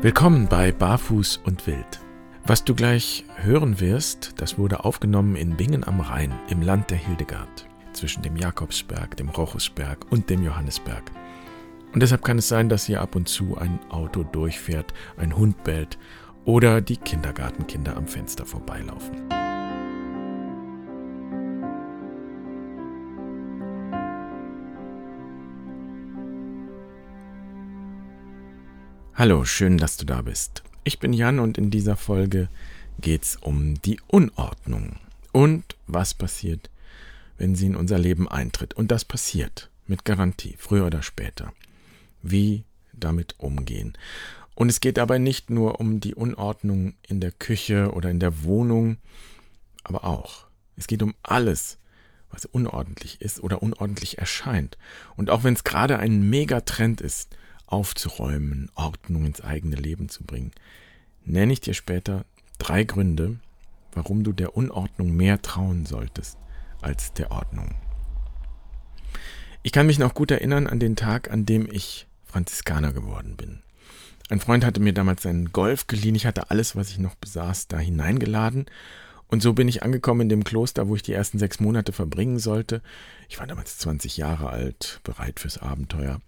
Willkommen bei Barfuß und Wild. Was du gleich hören wirst, das wurde aufgenommen in Bingen am Rhein im Land der Hildegard, zwischen dem Jakobsberg, dem Rochusberg und dem Johannesberg. Und deshalb kann es sein, dass hier ab und zu ein Auto durchfährt, ein Hund bellt oder die Kindergartenkinder am Fenster vorbeilaufen. Hallo, schön, dass du da bist. Ich bin Jan und in dieser Folge geht es um die Unordnung und was passiert, wenn sie in unser Leben eintritt. Und das passiert mit Garantie, früher oder später. Wie damit umgehen. Und es geht dabei nicht nur um die Unordnung in der Küche oder in der Wohnung, aber auch. Es geht um alles, was unordentlich ist oder unordentlich erscheint. Und auch wenn es gerade ein Megatrend ist, aufzuräumen, Ordnung ins eigene Leben zu bringen, nenne ich dir später drei Gründe, warum du der Unordnung mehr trauen solltest als der Ordnung. Ich kann mich noch gut erinnern an den Tag, an dem ich Franziskaner geworden bin. Ein Freund hatte mir damals seinen Golf geliehen, ich hatte alles, was ich noch besaß, da hineingeladen und so bin ich angekommen in dem Kloster, wo ich die ersten sechs Monate verbringen sollte. Ich war damals 20 Jahre alt, bereit fürs Abenteuer.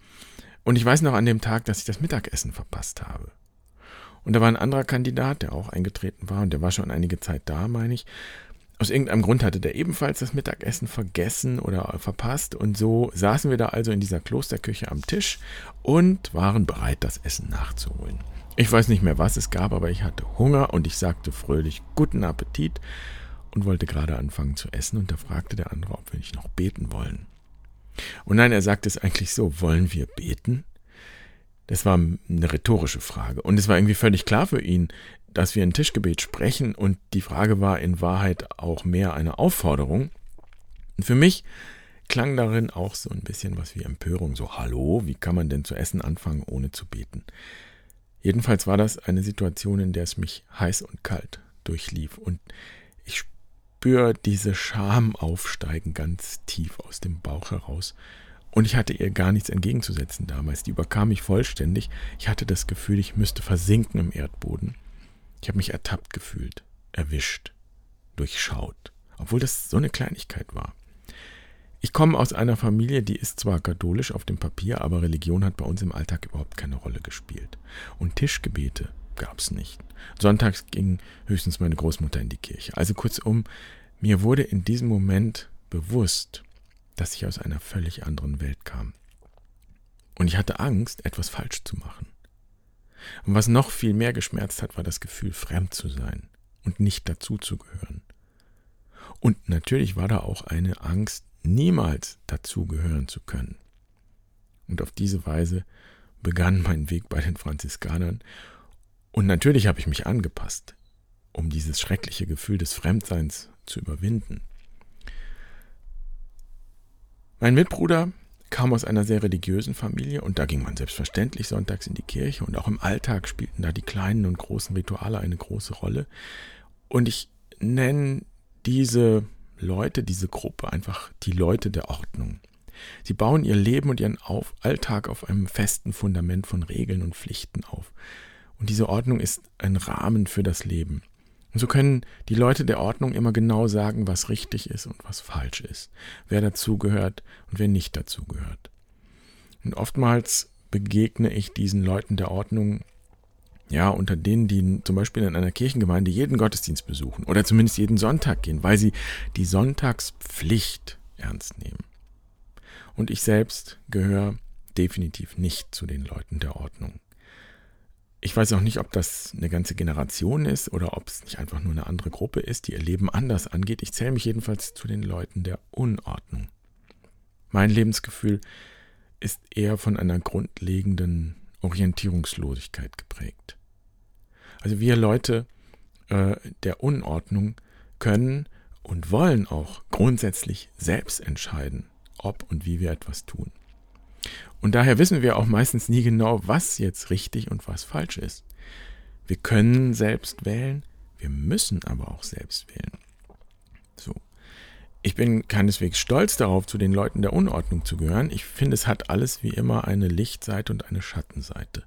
Und ich weiß noch an dem Tag, dass ich das Mittagessen verpasst habe. Und da war ein anderer Kandidat, der auch eingetreten war, und der war schon einige Zeit da, meine ich. Aus irgendeinem Grund hatte der ebenfalls das Mittagessen vergessen oder verpasst. Und so saßen wir da also in dieser Klosterküche am Tisch und waren bereit, das Essen nachzuholen. Ich weiß nicht mehr, was es gab, aber ich hatte Hunger und ich sagte fröhlich guten Appetit und wollte gerade anfangen zu essen. Und da fragte der andere, ob wir nicht noch beten wollen. Und nein, er sagt es eigentlich so, wollen wir beten? Das war eine rhetorische Frage. Und es war irgendwie völlig klar für ihn, dass wir ein Tischgebet sprechen und die Frage war in Wahrheit auch mehr eine Aufforderung. Und für mich klang darin auch so ein bisschen was wie Empörung, so Hallo, wie kann man denn zu essen anfangen, ohne zu beten? Jedenfalls war das eine Situation, in der es mich heiß und kalt durchlief und ich spüre diese Scham aufsteigen ganz tief aus dem Bauch heraus. Und ich hatte ihr gar nichts entgegenzusetzen damals. Die überkam mich vollständig. Ich hatte das Gefühl, ich müsste versinken im Erdboden. Ich habe mich ertappt gefühlt, erwischt, durchschaut, obwohl das so eine Kleinigkeit war. Ich komme aus einer Familie, die ist zwar katholisch auf dem Papier, aber Religion hat bei uns im Alltag überhaupt keine Rolle gespielt. Und Tischgebete gab es nicht. Sonntags ging höchstens meine Großmutter in die Kirche. Also kurzum, mir wurde in diesem Moment bewusst, dass ich aus einer völlig anderen Welt kam. Und ich hatte Angst, etwas falsch zu machen. Und was noch viel mehr geschmerzt hat, war das Gefühl, fremd zu sein und nicht dazuzugehören. Und natürlich war da auch eine Angst, niemals dazugehören zu können. Und auf diese Weise begann mein Weg bei den Franziskanern und natürlich habe ich mich angepasst, um dieses schreckliche Gefühl des Fremdseins zu überwinden. Mein Mitbruder kam aus einer sehr religiösen Familie und da ging man selbstverständlich sonntags in die Kirche und auch im Alltag spielten da die kleinen und großen Rituale eine große Rolle. Und ich nenne diese Leute, diese Gruppe einfach die Leute der Ordnung. Sie bauen ihr Leben und ihren Alltag auf einem festen Fundament von Regeln und Pflichten auf. Und diese Ordnung ist ein Rahmen für das Leben. Und so können die Leute der Ordnung immer genau sagen, was richtig ist und was falsch ist, wer dazugehört und wer nicht dazugehört. Und oftmals begegne ich diesen Leuten der Ordnung, ja, unter denen, die zum Beispiel in einer Kirchengemeinde jeden Gottesdienst besuchen oder zumindest jeden Sonntag gehen, weil sie die Sonntagspflicht ernst nehmen. Und ich selbst gehöre definitiv nicht zu den Leuten der Ordnung. Ich weiß auch nicht, ob das eine ganze Generation ist oder ob es nicht einfach nur eine andere Gruppe ist, die ihr Leben anders angeht. Ich zähle mich jedenfalls zu den Leuten der Unordnung. Mein Lebensgefühl ist eher von einer grundlegenden Orientierungslosigkeit geprägt. Also wir Leute äh, der Unordnung können und wollen auch grundsätzlich selbst entscheiden, ob und wie wir etwas tun. Und daher wissen wir auch meistens nie genau, was jetzt richtig und was falsch ist. Wir können selbst wählen, wir müssen aber auch selbst wählen. So. Ich bin keineswegs stolz darauf, zu den Leuten der Unordnung zu gehören. Ich finde, es hat alles wie immer eine Lichtseite und eine Schattenseite.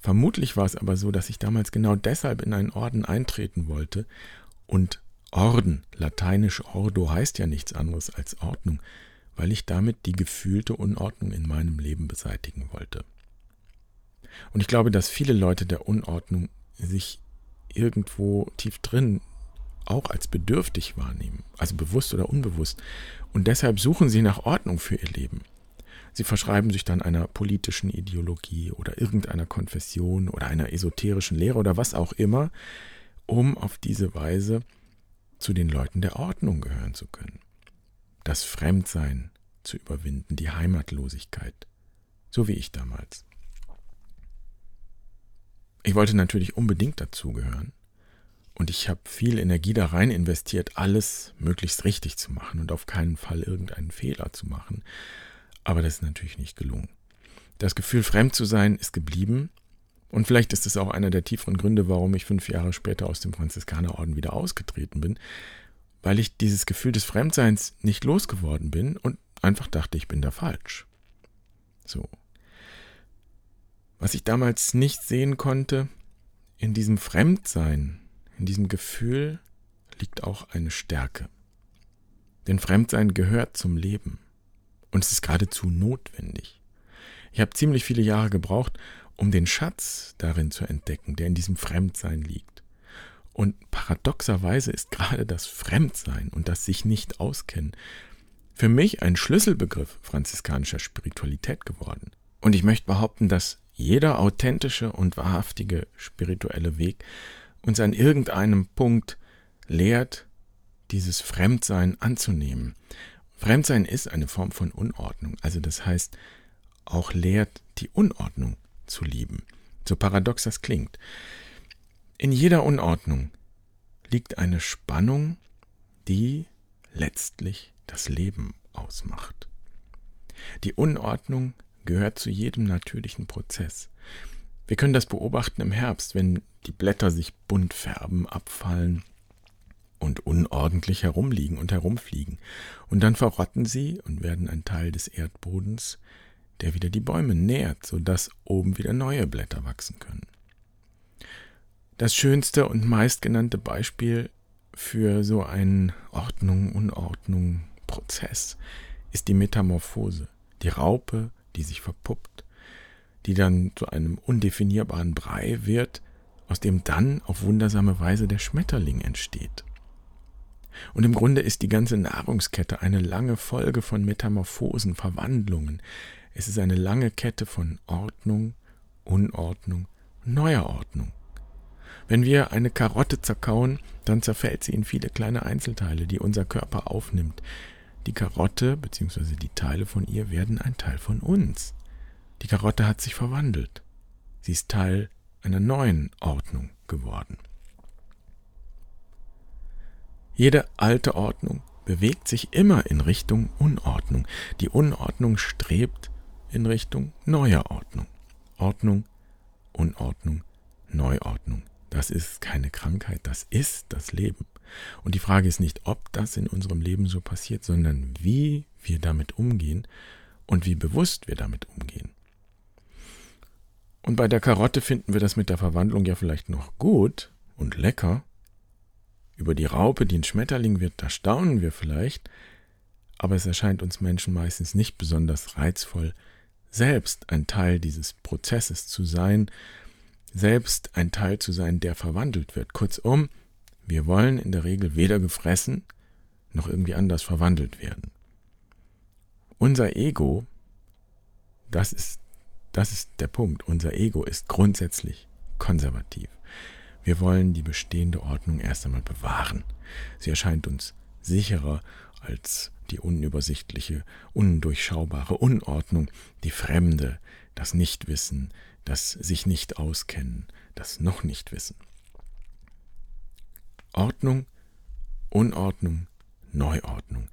Vermutlich war es aber so, dass ich damals genau deshalb in einen Orden eintreten wollte und Orden, lateinisch Ordo heißt ja nichts anderes als Ordnung, weil ich damit die gefühlte Unordnung in meinem Leben beseitigen wollte. Und ich glaube, dass viele Leute der Unordnung sich irgendwo tief drin auch als bedürftig wahrnehmen, also bewusst oder unbewusst, und deshalb suchen sie nach Ordnung für ihr Leben. Sie verschreiben sich dann einer politischen Ideologie oder irgendeiner Konfession oder einer esoterischen Lehre oder was auch immer, um auf diese Weise zu den Leuten der Ordnung gehören zu können. Das Fremdsein zu überwinden, die Heimatlosigkeit, so wie ich damals. Ich wollte natürlich unbedingt dazugehören und ich habe viel Energie da rein investiert, alles möglichst richtig zu machen und auf keinen Fall irgendeinen Fehler zu machen. Aber das ist natürlich nicht gelungen. Das Gefühl, fremd zu sein, ist geblieben. Und vielleicht ist es auch einer der tieferen Gründe, warum ich fünf Jahre später aus dem Franziskanerorden wieder ausgetreten bin, weil ich dieses Gefühl des Fremdseins nicht losgeworden bin und einfach dachte, ich bin da falsch. So. Was ich damals nicht sehen konnte, in diesem Fremdsein, in diesem Gefühl liegt auch eine Stärke. Denn Fremdsein gehört zum Leben. Und es ist geradezu notwendig. Ich habe ziemlich viele Jahre gebraucht, um den Schatz darin zu entdecken, der in diesem Fremdsein liegt. Und paradoxerweise ist gerade das Fremdsein und das sich nicht auskennen für mich ein Schlüsselbegriff franziskanischer Spiritualität geworden. Und ich möchte behaupten, dass jeder authentische und wahrhaftige spirituelle Weg uns an irgendeinem Punkt lehrt, dieses Fremdsein anzunehmen, Fremdsein ist eine Form von Unordnung, also das heißt, auch lehrt, die Unordnung zu lieben. So paradox das klingt. In jeder Unordnung liegt eine Spannung, die letztlich das Leben ausmacht. Die Unordnung gehört zu jedem natürlichen Prozess. Wir können das beobachten im Herbst, wenn die Blätter sich bunt färben, abfallen, und unordentlich herumliegen und herumfliegen, und dann verrotten sie und werden ein Teil des Erdbodens, der wieder die Bäume nährt, so dass oben wieder neue Blätter wachsen können. Das schönste und meistgenannte Beispiel für so einen Ordnung, Unordnung Prozess ist die Metamorphose, die Raupe, die sich verpuppt, die dann zu einem undefinierbaren Brei wird, aus dem dann auf wundersame Weise der Schmetterling entsteht. Und im Grunde ist die ganze Nahrungskette eine lange Folge von Metamorphosen, Verwandlungen. Es ist eine lange Kette von Ordnung, Unordnung, neuer Ordnung. Wenn wir eine Karotte zerkauen, dann zerfällt sie in viele kleine Einzelteile, die unser Körper aufnimmt. Die Karotte bzw. die Teile von ihr werden ein Teil von uns. Die Karotte hat sich verwandelt. Sie ist Teil einer neuen Ordnung geworden. Jede alte Ordnung bewegt sich immer in Richtung Unordnung. Die Unordnung strebt in Richtung neuer Ordnung. Ordnung, Unordnung, Neuordnung. Das ist keine Krankheit, das ist das Leben. Und die Frage ist nicht, ob das in unserem Leben so passiert, sondern wie wir damit umgehen und wie bewusst wir damit umgehen. Und bei der Karotte finden wir das mit der Verwandlung ja vielleicht noch gut und lecker, über die Raupe, die ein Schmetterling wird, da staunen wir vielleicht, aber es erscheint uns Menschen meistens nicht besonders reizvoll, selbst ein Teil dieses Prozesses zu sein, selbst ein Teil zu sein, der verwandelt wird. Kurzum, wir wollen in der Regel weder gefressen noch irgendwie anders verwandelt werden. Unser Ego, das ist, das ist der Punkt, unser Ego ist grundsätzlich konservativ. Wir wollen die bestehende Ordnung erst einmal bewahren. Sie erscheint uns sicherer als die unübersichtliche, undurchschaubare Unordnung, die Fremde, das Nichtwissen, das sich nicht auskennen, das noch nicht wissen. Ordnung, Unordnung, Neuordnung.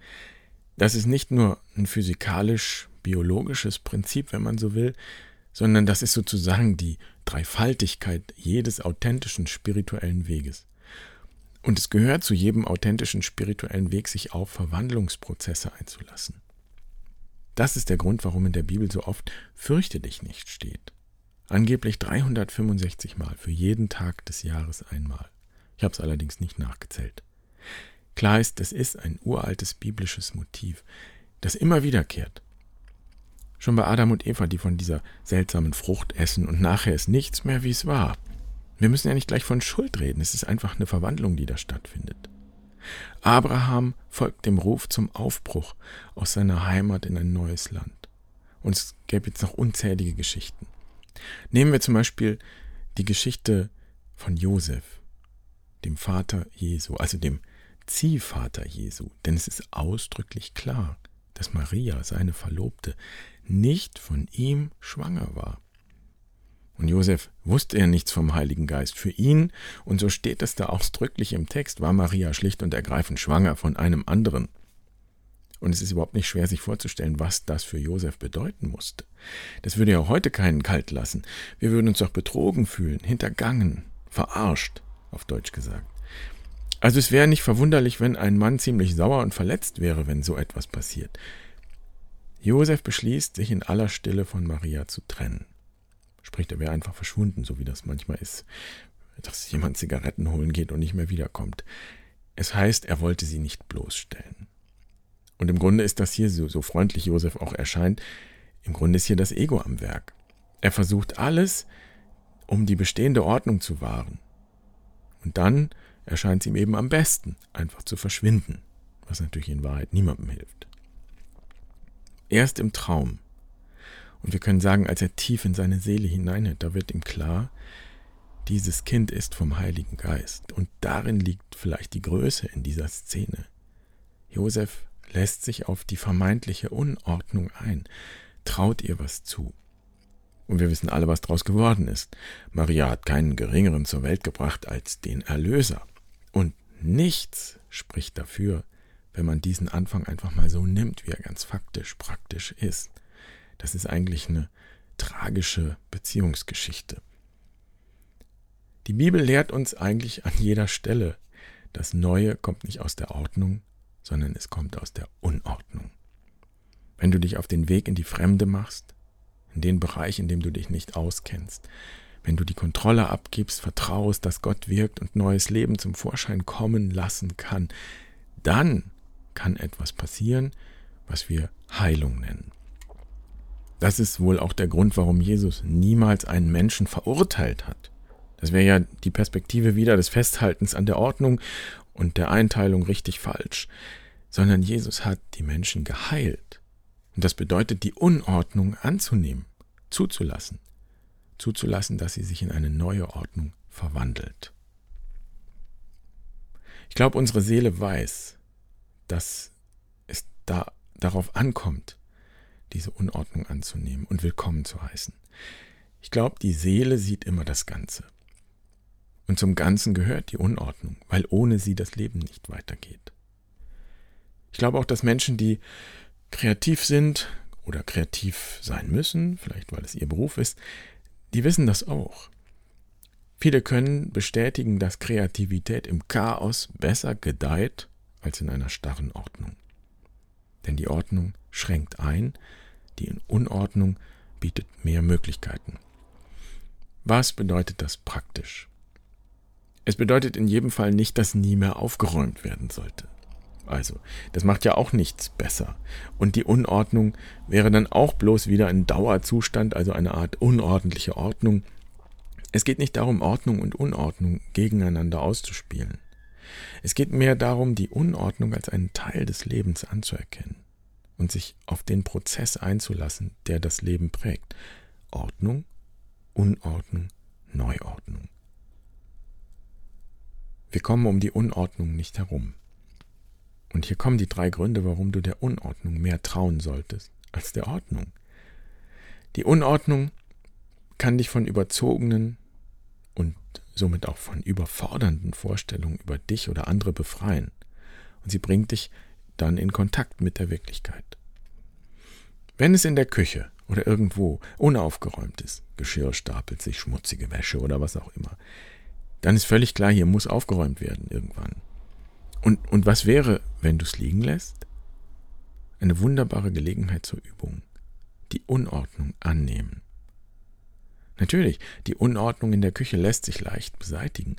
Das ist nicht nur ein physikalisch-biologisches Prinzip, wenn man so will, sondern das ist sozusagen die Dreifaltigkeit jedes authentischen spirituellen Weges. Und es gehört zu jedem authentischen spirituellen Weg, sich auf Verwandlungsprozesse einzulassen. Das ist der Grund, warum in der Bibel so oft fürchte dich nicht steht. Angeblich 365 Mal, für jeden Tag des Jahres einmal. Ich habe es allerdings nicht nachgezählt. Klar ist, es ist ein uraltes biblisches Motiv, das immer wiederkehrt. Schon bei Adam und Eva, die von dieser seltsamen Frucht essen und nachher ist nichts mehr, wie es war. Wir müssen ja nicht gleich von Schuld reden, es ist einfach eine Verwandlung, die da stattfindet. Abraham folgt dem Ruf zum Aufbruch aus seiner Heimat in ein neues Land. Und es gäbe jetzt noch unzählige Geschichten. Nehmen wir zum Beispiel die Geschichte von Josef, dem Vater Jesu, also dem Ziehvater Jesu. Denn es ist ausdrücklich klar, dass Maria, seine Verlobte, nicht von ihm schwanger war. Und Josef wusste ja nichts vom Heiligen Geist. Für ihn, und so steht es da ausdrücklich im Text, war Maria schlicht und ergreifend schwanger von einem anderen. Und es ist überhaupt nicht schwer, sich vorzustellen, was das für Josef bedeuten musste. Das würde ja heute keinen kalt lassen. Wir würden uns doch betrogen fühlen, hintergangen, verarscht, auf Deutsch gesagt. Also es wäre nicht verwunderlich, wenn ein Mann ziemlich sauer und verletzt wäre, wenn so etwas passiert. Josef beschließt, sich in aller Stille von Maria zu trennen. Sprich, er wäre einfach verschwunden, so wie das manchmal ist, dass jemand Zigaretten holen geht und nicht mehr wiederkommt. Es heißt, er wollte sie nicht bloßstellen. Und im Grunde ist das hier, so, so freundlich Josef auch erscheint, im Grunde ist hier das Ego am Werk. Er versucht alles, um die bestehende Ordnung zu wahren. Und dann erscheint es ihm eben am besten, einfach zu verschwinden, was natürlich in Wahrheit niemandem hilft. Erst im Traum und wir können sagen, als er tief in seine Seele hineinhört, da wird ihm klar, dieses Kind ist vom Heiligen Geist. Und darin liegt vielleicht die Größe in dieser Szene. Josef lässt sich auf die vermeintliche Unordnung ein, traut ihr was zu. Und wir wissen alle, was daraus geworden ist. Maria hat keinen geringeren zur Welt gebracht als den Erlöser. Und nichts spricht dafür, wenn man diesen Anfang einfach mal so nimmt, wie er ganz faktisch, praktisch ist. Das ist eigentlich eine tragische Beziehungsgeschichte. Die Bibel lehrt uns eigentlich an jeder Stelle, das Neue kommt nicht aus der Ordnung, sondern es kommt aus der Unordnung. Wenn du dich auf den Weg in die Fremde machst, in den Bereich, in dem du dich nicht auskennst, wenn du die Kontrolle abgibst, vertraust, dass Gott wirkt und neues Leben zum Vorschein kommen lassen kann, dann kann etwas passieren, was wir Heilung nennen. Das ist wohl auch der Grund, warum Jesus niemals einen Menschen verurteilt hat. Das wäre ja die Perspektive wieder des Festhaltens an der Ordnung und der Einteilung richtig falsch, sondern Jesus hat die Menschen geheilt. Und das bedeutet, die Unordnung anzunehmen, zuzulassen, zuzulassen, dass sie sich in eine neue Ordnung verwandelt. Ich glaube, unsere Seele weiß, dass es da darauf ankommt, diese Unordnung anzunehmen und willkommen zu heißen. Ich glaube, die Seele sieht immer das Ganze. Und zum Ganzen gehört die Unordnung, weil ohne sie das Leben nicht weitergeht. Ich glaube auch, dass Menschen, die kreativ sind oder kreativ sein müssen, vielleicht weil es ihr Beruf ist, die wissen das auch. Viele können bestätigen, dass Kreativität im Chaos besser gedeiht als in einer starren Ordnung. Denn die Ordnung schränkt ein, die Unordnung bietet mehr Möglichkeiten. Was bedeutet das praktisch? Es bedeutet in jedem Fall nicht, dass nie mehr aufgeräumt werden sollte. Also, das macht ja auch nichts besser. Und die Unordnung wäre dann auch bloß wieder ein Dauerzustand, also eine Art unordentliche Ordnung. Es geht nicht darum, Ordnung und Unordnung gegeneinander auszuspielen. Es geht mehr darum, die Unordnung als einen Teil des Lebens anzuerkennen und sich auf den Prozess einzulassen, der das Leben prägt. Ordnung, Unordnung, Neuordnung. Wir kommen um die Unordnung nicht herum. Und hier kommen die drei Gründe, warum du der Unordnung mehr trauen solltest als der Ordnung. Die Unordnung kann dich von überzogenen und somit auch von überfordernden Vorstellungen über dich oder andere befreien. Und sie bringt dich dann in Kontakt mit der Wirklichkeit. Wenn es in der Küche oder irgendwo unaufgeräumt ist, Geschirr stapelt sich, schmutzige Wäsche oder was auch immer, dann ist völlig klar, hier muss aufgeräumt werden irgendwann. Und, und was wäre, wenn du es liegen lässt? Eine wunderbare Gelegenheit zur Übung. Die Unordnung annehmen. Natürlich, die Unordnung in der Küche lässt sich leicht beseitigen,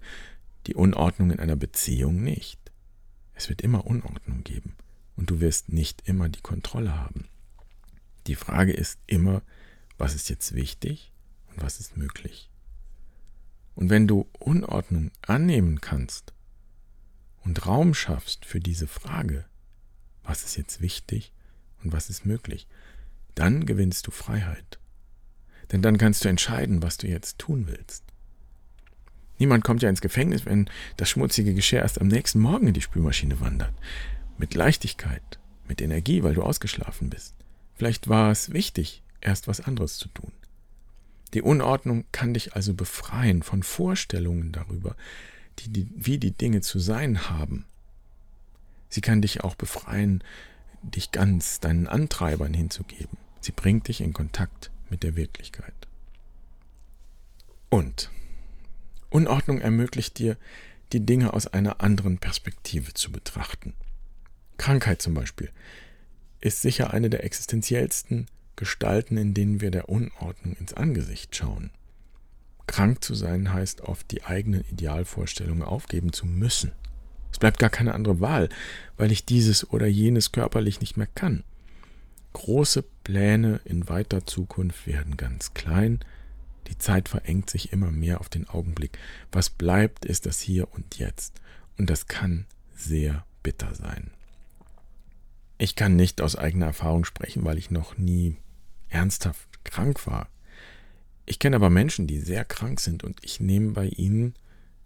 die Unordnung in einer Beziehung nicht. Es wird immer Unordnung geben und du wirst nicht immer die Kontrolle haben. Die Frage ist immer, was ist jetzt wichtig und was ist möglich. Und wenn du Unordnung annehmen kannst und Raum schaffst für diese Frage, was ist jetzt wichtig und was ist möglich, dann gewinnst du Freiheit. Denn dann kannst du entscheiden, was du jetzt tun willst. Niemand kommt ja ins Gefängnis, wenn das schmutzige Geschirr erst am nächsten Morgen in die Spülmaschine wandert. Mit Leichtigkeit, mit Energie, weil du ausgeschlafen bist. Vielleicht war es wichtig, erst was anderes zu tun. Die Unordnung kann dich also befreien von Vorstellungen darüber, die, die, wie die Dinge zu sein haben. Sie kann dich auch befreien, dich ganz deinen Antreibern hinzugeben. Sie bringt dich in Kontakt mit der Wirklichkeit. Und Unordnung ermöglicht dir, die Dinge aus einer anderen Perspektive zu betrachten. Krankheit zum Beispiel ist sicher eine der existenziellsten Gestalten, in denen wir der Unordnung ins Angesicht schauen. Krank zu sein heißt oft die eigenen Idealvorstellungen aufgeben zu müssen. Es bleibt gar keine andere Wahl, weil ich dieses oder jenes körperlich nicht mehr kann. Große Pläne in weiter Zukunft werden ganz klein, die Zeit verengt sich immer mehr auf den Augenblick. Was bleibt, ist das Hier und Jetzt. Und das kann sehr bitter sein. Ich kann nicht aus eigener Erfahrung sprechen, weil ich noch nie ernsthaft krank war. Ich kenne aber Menschen, die sehr krank sind und ich nehme bei ihnen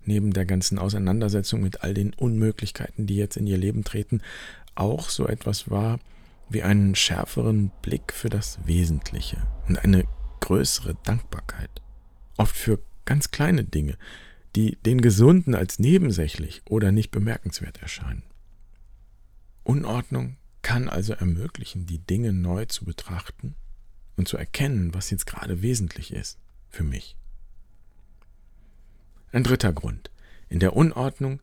neben der ganzen Auseinandersetzung mit all den Unmöglichkeiten, die jetzt in ihr Leben treten, auch so etwas wahr wie einen schärferen Blick für das Wesentliche und eine größere Dankbarkeit. Oft für ganz kleine Dinge, die den Gesunden als nebensächlich oder nicht bemerkenswert erscheinen. Unordnung kann also ermöglichen, die Dinge neu zu betrachten und zu erkennen, was jetzt gerade wesentlich ist für mich. Ein dritter Grund. In der Unordnung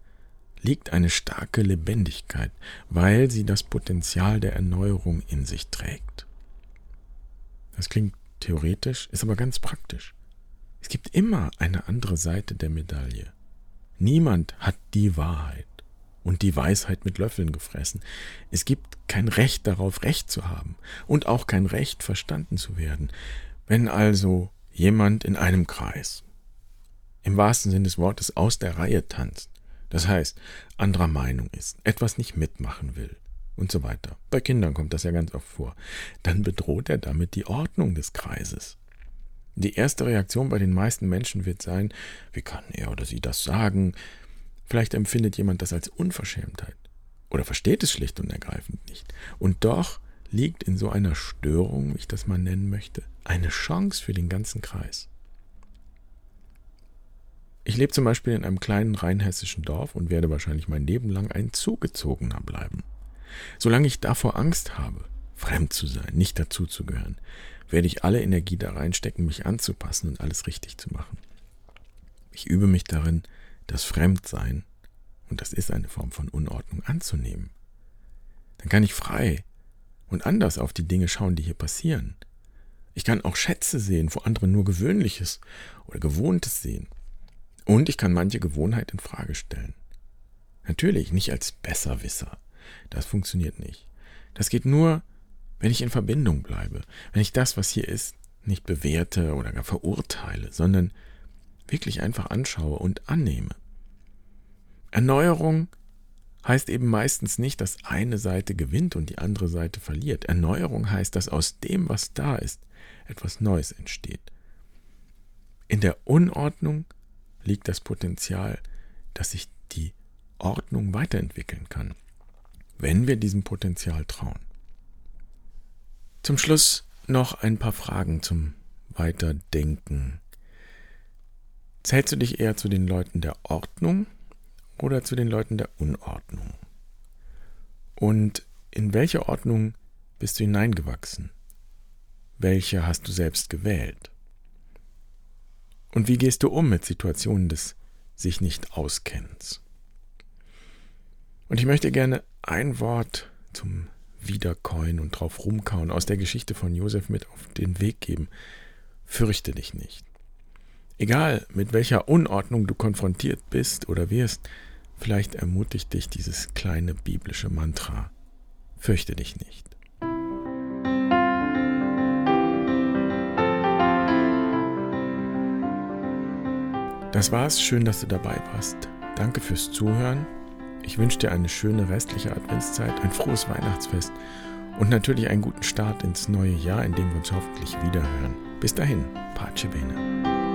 liegt eine starke Lebendigkeit, weil sie das Potenzial der Erneuerung in sich trägt. Das klingt theoretisch, ist aber ganz praktisch. Es gibt immer eine andere Seite der Medaille. Niemand hat die Wahrheit und die Weisheit mit Löffeln gefressen. Es gibt kein Recht darauf, Recht zu haben und auch kein Recht, verstanden zu werden. Wenn also jemand in einem Kreis, im wahrsten Sinne des Wortes, aus der Reihe tanzt, das heißt, anderer Meinung ist, etwas nicht mitmachen will, und so weiter. Bei Kindern kommt das ja ganz oft vor. Dann bedroht er damit die Ordnung des Kreises. Die erste Reaktion bei den meisten Menschen wird sein, wie kann er oder sie das sagen? Vielleicht empfindet jemand das als Unverschämtheit oder versteht es schlicht und ergreifend nicht. Und doch liegt in so einer Störung, wie ich das mal nennen möchte, eine Chance für den ganzen Kreis. Ich lebe zum Beispiel in einem kleinen rheinhessischen Dorf und werde wahrscheinlich mein Leben lang ein Zugezogener bleiben. Solange ich davor Angst habe, fremd zu sein, nicht dazuzugehören, werde ich alle Energie da reinstecken, mich anzupassen und alles richtig zu machen. Ich übe mich darin, das Fremdsein, und das ist eine Form von Unordnung, anzunehmen. Dann kann ich frei und anders auf die Dinge schauen, die hier passieren. Ich kann auch Schätze sehen, wo andere nur Gewöhnliches oder Gewohntes sehen. Und ich kann manche Gewohnheit in Frage stellen. Natürlich nicht als Besserwisser, das funktioniert nicht. Das geht nur, wenn ich in Verbindung bleibe, wenn ich das, was hier ist, nicht bewerte oder gar verurteile, sondern wirklich einfach anschaue und annehme. Erneuerung heißt eben meistens nicht, dass eine Seite gewinnt und die andere Seite verliert. Erneuerung heißt, dass aus dem, was da ist, etwas Neues entsteht. In der Unordnung liegt das Potenzial, dass sich die Ordnung weiterentwickeln kann wenn wir diesem Potenzial trauen. Zum Schluss noch ein paar Fragen zum Weiterdenken. Zählst du dich eher zu den Leuten der Ordnung oder zu den Leuten der Unordnung? Und in welche Ordnung bist du hineingewachsen? Welche hast du selbst gewählt? Und wie gehst du um mit Situationen des sich nicht auskennens? Und ich möchte gerne ein Wort zum Wiederkäuen und drauf rumkauen aus der Geschichte von Josef mit auf den Weg geben. Fürchte dich nicht. Egal, mit welcher Unordnung du konfrontiert bist oder wirst, vielleicht ermutigt dich dieses kleine biblische Mantra. Fürchte dich nicht. Das war's, schön, dass du dabei warst. Danke fürs Zuhören. Ich wünsche dir eine schöne restliche Adventszeit, ein frohes Weihnachtsfest und natürlich einen guten Start ins neue Jahr, in dem wir uns hoffentlich wiederhören. Bis dahin, Pace Bene.